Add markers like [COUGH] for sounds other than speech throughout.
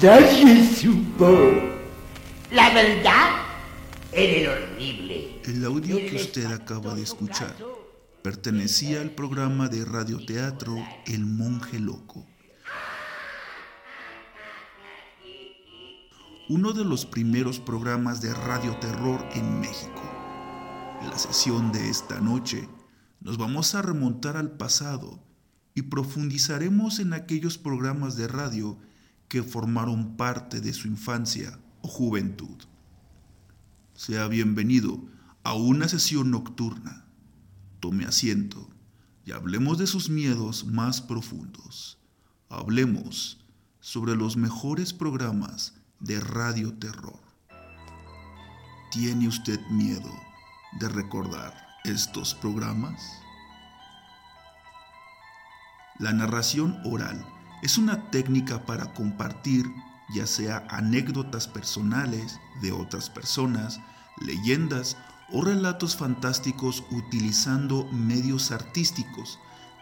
Nadie supo. La verdad en el horrible. El audio que usted acaba de escuchar pertenecía al programa de radioteatro El Monje Loco. Uno de los primeros programas de radioterror en México. En la sesión de esta noche nos vamos a remontar al pasado y profundizaremos en aquellos programas de radio que formaron parte de su infancia o juventud. Sea bienvenido a una sesión nocturna. Tome asiento y hablemos de sus miedos más profundos. Hablemos sobre los mejores programas de radio terror. ¿Tiene usted miedo de recordar estos programas? La narración oral es una técnica para compartir ya sea anécdotas personales de otras personas, leyendas o relatos fantásticos utilizando medios artísticos,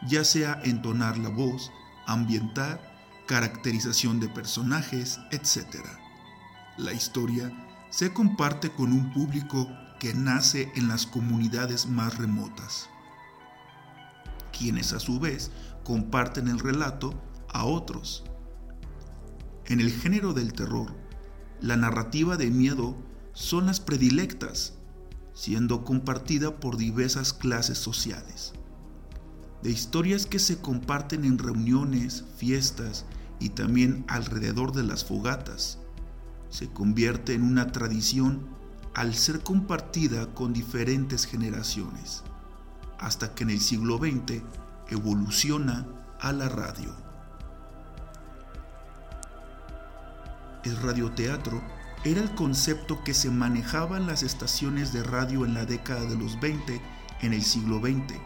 ya sea entonar la voz, ambientar, caracterización de personajes, etc. La historia se comparte con un público que nace en las comunidades más remotas, quienes a su vez comparten el relato a otros. En el género del terror, la narrativa de miedo son las predilectas, siendo compartida por diversas clases sociales. De historias que se comparten en reuniones, fiestas y también alrededor de las fogatas, se convierte en una tradición al ser compartida con diferentes generaciones, hasta que en el siglo XX evoluciona a la radio. El radioteatro era el concepto que se manejaba en las estaciones de radio en la década de los 20 en el siglo XX.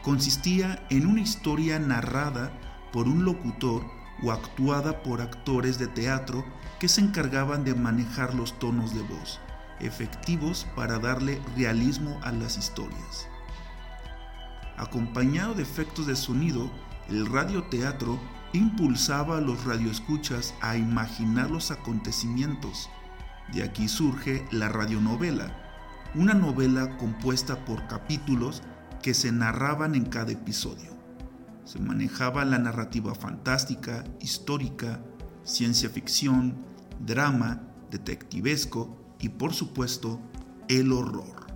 Consistía en una historia narrada por un locutor o actuada por actores de teatro que se encargaban de manejar los tonos de voz, efectivos para darle realismo a las historias. Acompañado de efectos de sonido, el radioteatro impulsaba a los radioescuchas a imaginar los acontecimientos. De aquí surge la radionovela, una novela compuesta por capítulos que se narraban en cada episodio. Se manejaba la narrativa fantástica, histórica, ciencia ficción, drama, detectivesco y por supuesto el horror.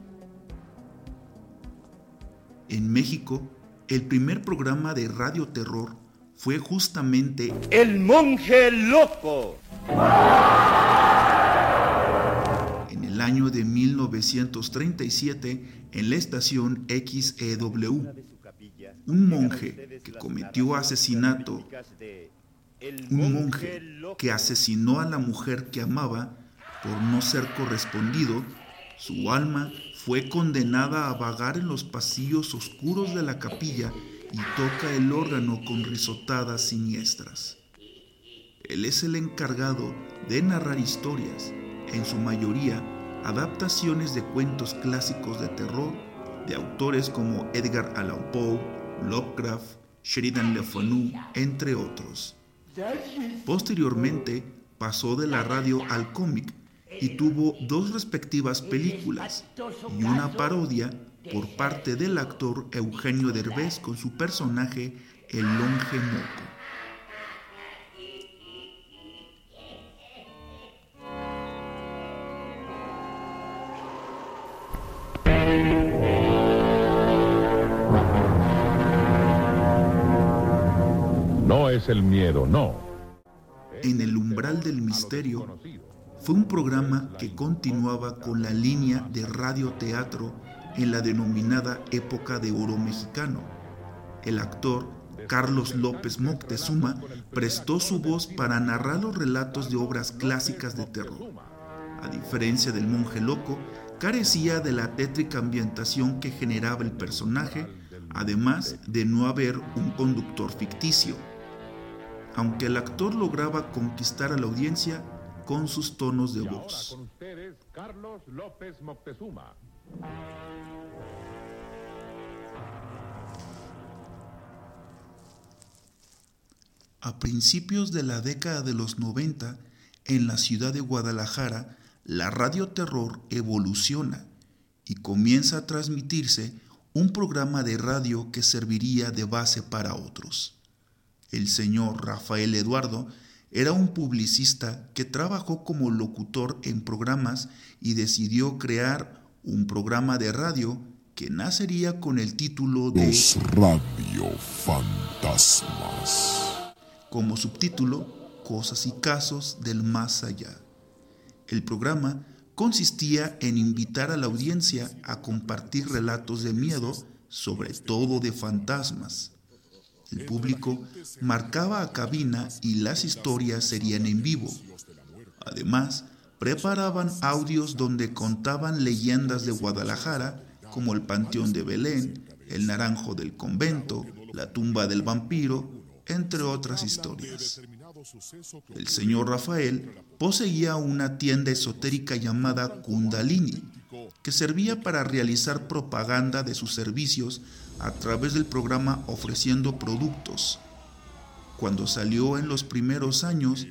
En México, el primer programa de radioterror fue justamente El monje loco. en el año de 1937 en la estación XEW. Un monje que cometió asesinato, un monje que asesinó a la mujer que amaba por no ser correspondido, su alma fue condenada a vagar en los pasillos oscuros de la capilla y toca el órgano con risotadas siniestras. Él es el encargado de narrar historias, en su mayoría adaptaciones de cuentos clásicos de terror de autores como Edgar Allan Poe, Lovecraft, Sheridan Le Fanu, entre otros. Posteriormente pasó de la radio al cómic y tuvo dos respectivas películas y una parodia por parte del actor Eugenio Derbez con su personaje El Longe Moco. No es el miedo, no. En el umbral del misterio fue un programa que continuaba con la línea de radioteatro en la denominada época de oro mexicano. El actor Carlos López Moctezuma prestó su voz para narrar los relatos de obras clásicas de terror. A diferencia del monje loco, carecía de la tétrica ambientación que generaba el personaje, además de no haber un conductor ficticio. Aunque el actor lograba conquistar a la audiencia con sus tonos de voz. A principios de la década de los 90, en la ciudad de Guadalajara, la radio terror evoluciona y comienza a transmitirse un programa de radio que serviría de base para otros. El señor Rafael Eduardo era un publicista que trabajó como locutor en programas y decidió crear un programa de radio que nacería con el título de Los Radio Fantasmas. como subtítulo Cosas y casos del más allá. El programa consistía en invitar a la audiencia a compartir relatos de miedo, sobre todo de fantasmas. El público marcaba a cabina y las historias serían en vivo. Además, preparaban audios donde contaban leyendas de Guadalajara, como el Panteón de Belén, el Naranjo del Convento, la tumba del vampiro, entre otras historias. El señor Rafael poseía una tienda esotérica llamada Kundalini, que servía para realizar propaganda de sus servicios a través del programa ofreciendo productos. Cuando salió en los primeros años,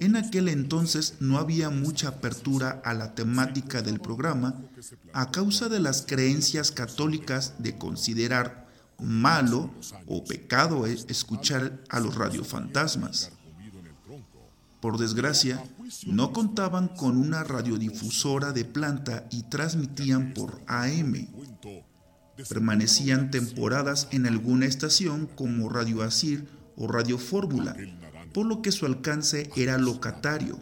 en aquel entonces no había mucha apertura a la temática del programa a causa de las creencias católicas de considerar malo o pecado es escuchar a los radiofantasmas. Por desgracia, no contaban con una radiodifusora de planta y transmitían por AM. Permanecían temporadas en alguna estación como Radio Asir o Radio Fórmula, por lo que su alcance era locatario.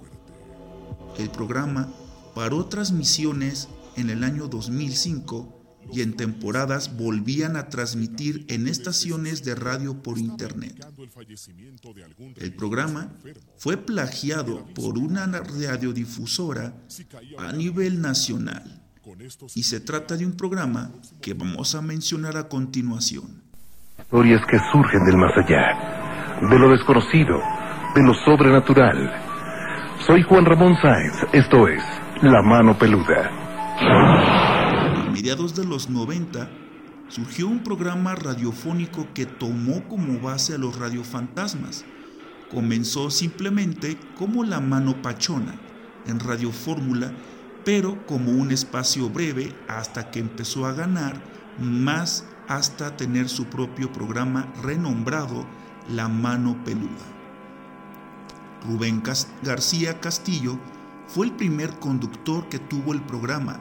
El programa paró transmisiones en el año 2005 y en temporadas volvían a transmitir en estaciones de radio por internet. El programa fue plagiado por una radiodifusora a nivel nacional y se trata de un programa que vamos a mencionar a continuación. Historias que surgen del más allá, de lo desconocido, de lo sobrenatural. Soy Juan Ramón Sáenz, esto es La Mano Peluda. A mediados de los 90 surgió un programa radiofónico que tomó como base a los radiofantasmas. Comenzó simplemente como La Mano Pachona en Radio Fórmula, pero como un espacio breve hasta que empezó a ganar más hasta tener su propio programa renombrado La Mano Peluda. Rubén García Castillo fue el primer conductor que tuvo el programa.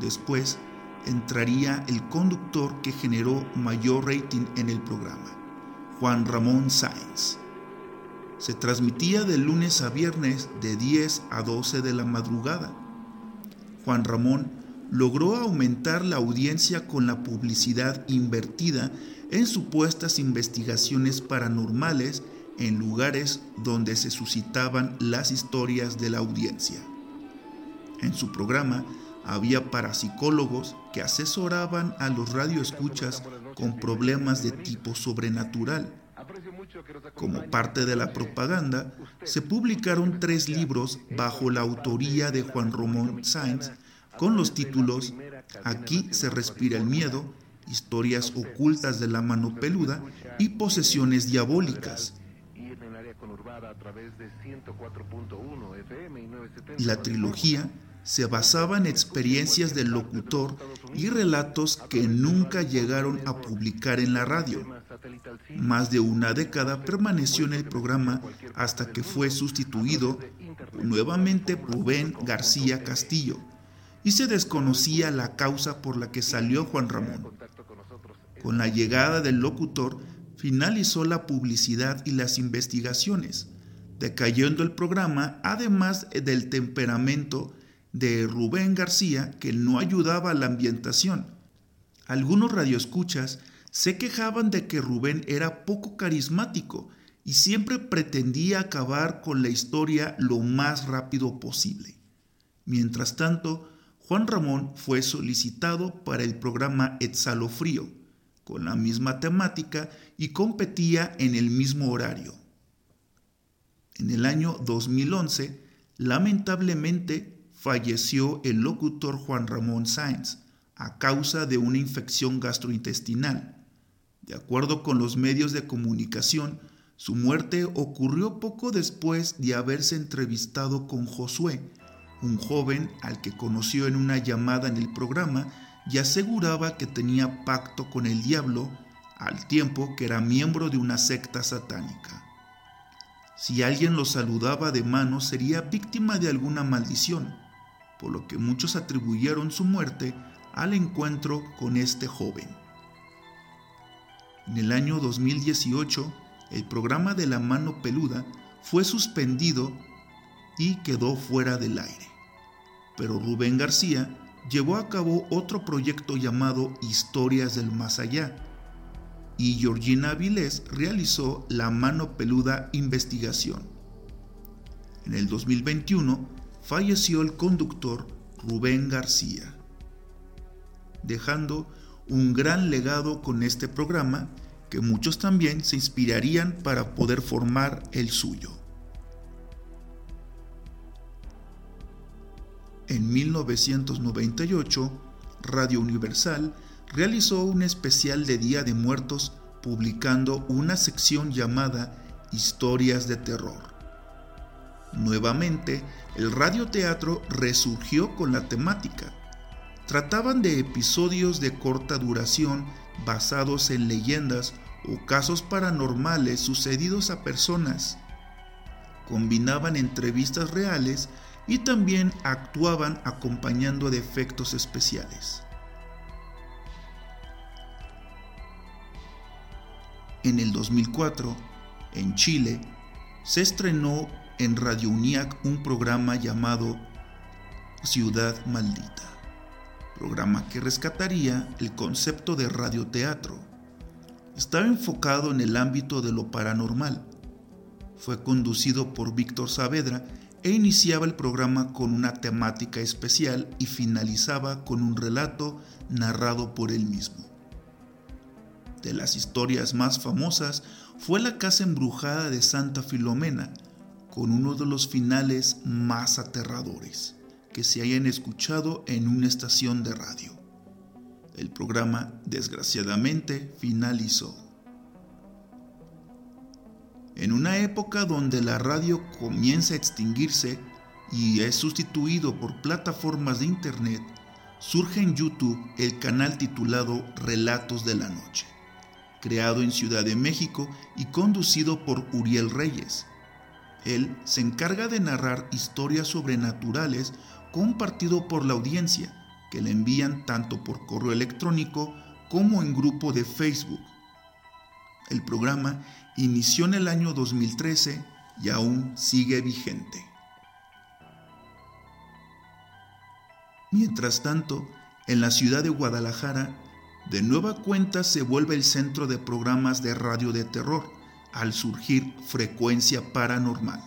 Después entraría el conductor que generó mayor rating en el programa, Juan Ramón Sáenz. Se transmitía de lunes a viernes de 10 a 12 de la madrugada. Juan Ramón logró aumentar la audiencia con la publicidad invertida en supuestas investigaciones paranormales en lugares donde se suscitaban las historias de la audiencia. En su programa había parapsicólogos que asesoraban a los radioescuchas con problemas de tipo sobrenatural. Como parte de la propaganda, se publicaron tres libros bajo la autoría de Juan Ramón Sainz con los títulos Aquí se respira el miedo, historias ocultas de la mano peluda y posesiones diabólicas. La trilogía se basaba en experiencias del locutor y relatos que nunca llegaron a publicar en la radio. Más de una década permaneció en el programa hasta que fue sustituido nuevamente por Rubén García Castillo. Y se desconocía la causa por la que salió Juan Ramón. Con la llegada del locutor finalizó la publicidad y las investigaciones, decayendo el programa además del temperamento de Rubén García que no ayudaba a la ambientación. Algunos radioescuchas se quejaban de que Rubén era poco carismático y siempre pretendía acabar con la historia lo más rápido posible. Mientras tanto, Juan Ramón fue solicitado para el programa Frío, con la misma temática y competía en el mismo horario. En el año 2011, lamentablemente, falleció el locutor Juan Ramón Sáenz a causa de una infección gastrointestinal. De acuerdo con los medios de comunicación, su muerte ocurrió poco después de haberse entrevistado con Josué, un joven al que conoció en una llamada en el programa y aseguraba que tenía pacto con el diablo al tiempo que era miembro de una secta satánica. Si alguien lo saludaba de mano sería víctima de alguna maldición por lo que muchos atribuyeron su muerte al encuentro con este joven. En el año 2018, el programa de la mano peluda fue suspendido y quedó fuera del aire. Pero Rubén García llevó a cabo otro proyecto llamado Historias del Más Allá, y Georgina Avilés realizó la mano peluda investigación. En el 2021 falleció el conductor Rubén García, dejando un gran legado con este programa que muchos también se inspirarían para poder formar el suyo. En 1998, Radio Universal realizó un especial de Día de Muertos publicando una sección llamada Historias de Terror. Nuevamente, el radioteatro resurgió con la temática. Trataban de episodios de corta duración basados en leyendas o casos paranormales sucedidos a personas. Combinaban entrevistas reales y también actuaban acompañando de efectos especiales. En el 2004, en Chile, se estrenó en Radio UNIAC un programa llamado Ciudad Maldita, programa que rescataría el concepto de radioteatro. Estaba enfocado en el ámbito de lo paranormal. Fue conducido por Víctor Saavedra e iniciaba el programa con una temática especial y finalizaba con un relato narrado por él mismo. De las historias más famosas fue la casa embrujada de Santa Filomena, con uno de los finales más aterradores que se hayan escuchado en una estación de radio. El programa, desgraciadamente, finalizó. En una época donde la radio comienza a extinguirse y es sustituido por plataformas de Internet, surge en YouTube el canal titulado Relatos de la Noche, creado en Ciudad de México y conducido por Uriel Reyes, él se encarga de narrar historias sobrenaturales compartido por la audiencia, que le envían tanto por correo electrónico como en grupo de Facebook. El programa inició en el año 2013 y aún sigue vigente. Mientras tanto, en la ciudad de Guadalajara, de nueva cuenta se vuelve el centro de programas de radio de terror, al surgir Frecuencia Paranormal.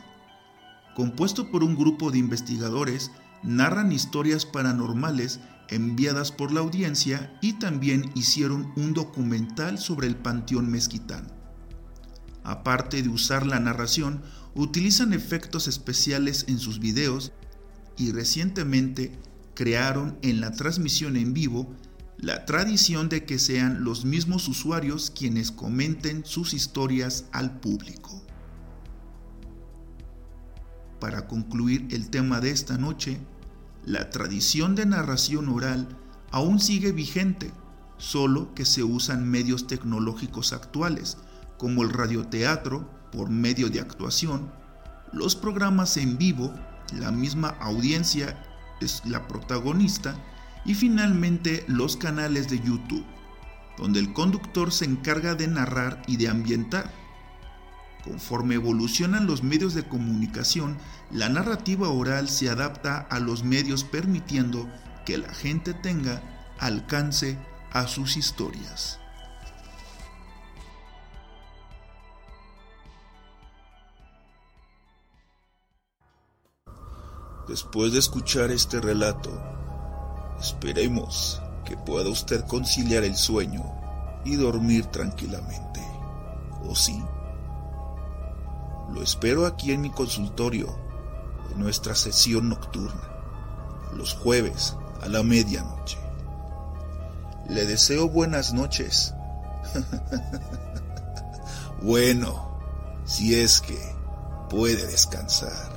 Compuesto por un grupo de investigadores, narran historias paranormales enviadas por la audiencia y también hicieron un documental sobre el Panteón Mezquitán. Aparte de usar la narración, utilizan efectos especiales en sus videos y recientemente crearon en la transmisión en vivo la tradición de que sean los mismos usuarios quienes comenten sus historias al público. Para concluir el tema de esta noche, la tradición de narración oral aún sigue vigente, solo que se usan medios tecnológicos actuales, como el radioteatro por medio de actuación, los programas en vivo, la misma audiencia es la protagonista, y finalmente los canales de YouTube, donde el conductor se encarga de narrar y de ambientar. Conforme evolucionan los medios de comunicación, la narrativa oral se adapta a los medios permitiendo que la gente tenga alcance a sus historias. Después de escuchar este relato, esperemos que pueda usted conciliar el sueño y dormir tranquilamente. ¿O sí? Lo espero aquí en mi consultorio, en nuestra sesión nocturna, los jueves a la medianoche. Le deseo buenas noches. [LAUGHS] bueno, si es que puede descansar.